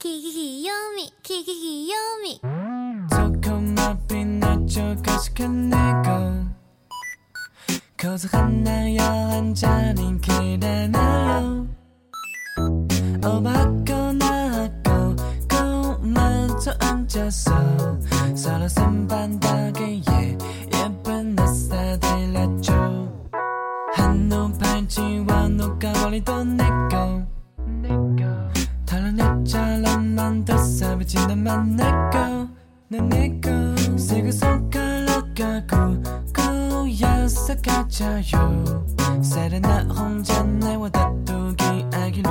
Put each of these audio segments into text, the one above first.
귀요미 귀요미 조금만 빛나죠 거식한 내고 고소한 나여 한 잔인 길에나요 오받고 나고 고마저 앉아서 서로 선반다기에 예쁜 햇살 들렸죠 한눈 팔찌와 녹아버리도 내고 만나고 난 내고 세고 손가락 가고 고야서 가자요. 세레나 혼자 내와 다투기 아기로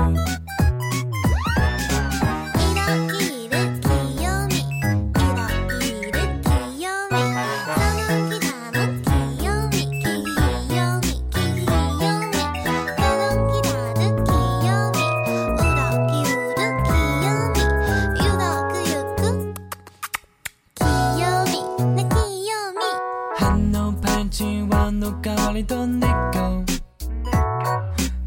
녹아버리도 내고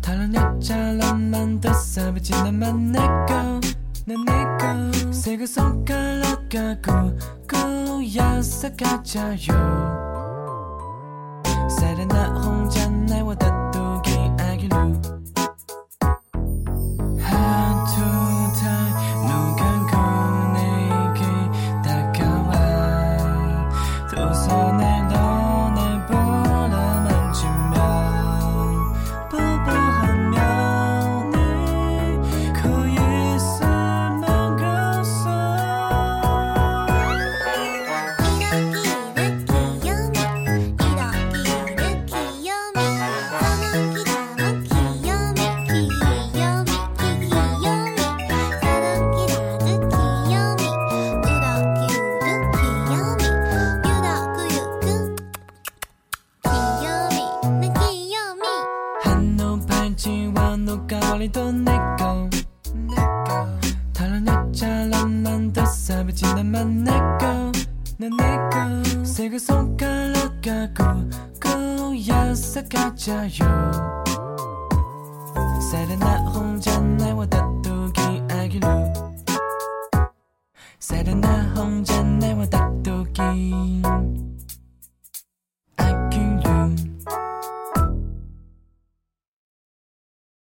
다른 여자랑만 더 사비지는 만나고 난 내고 세고 손가락 가고 고야서 가자요 팔찌와 녹아버리도 내고 다른 여자랑만 더 사비지는 만나고 난 내고 세고 손가락 가고 고야서 가자요. 세레나 혼자 내와 다투기 아기로. 세레나 혼자 내와 다투기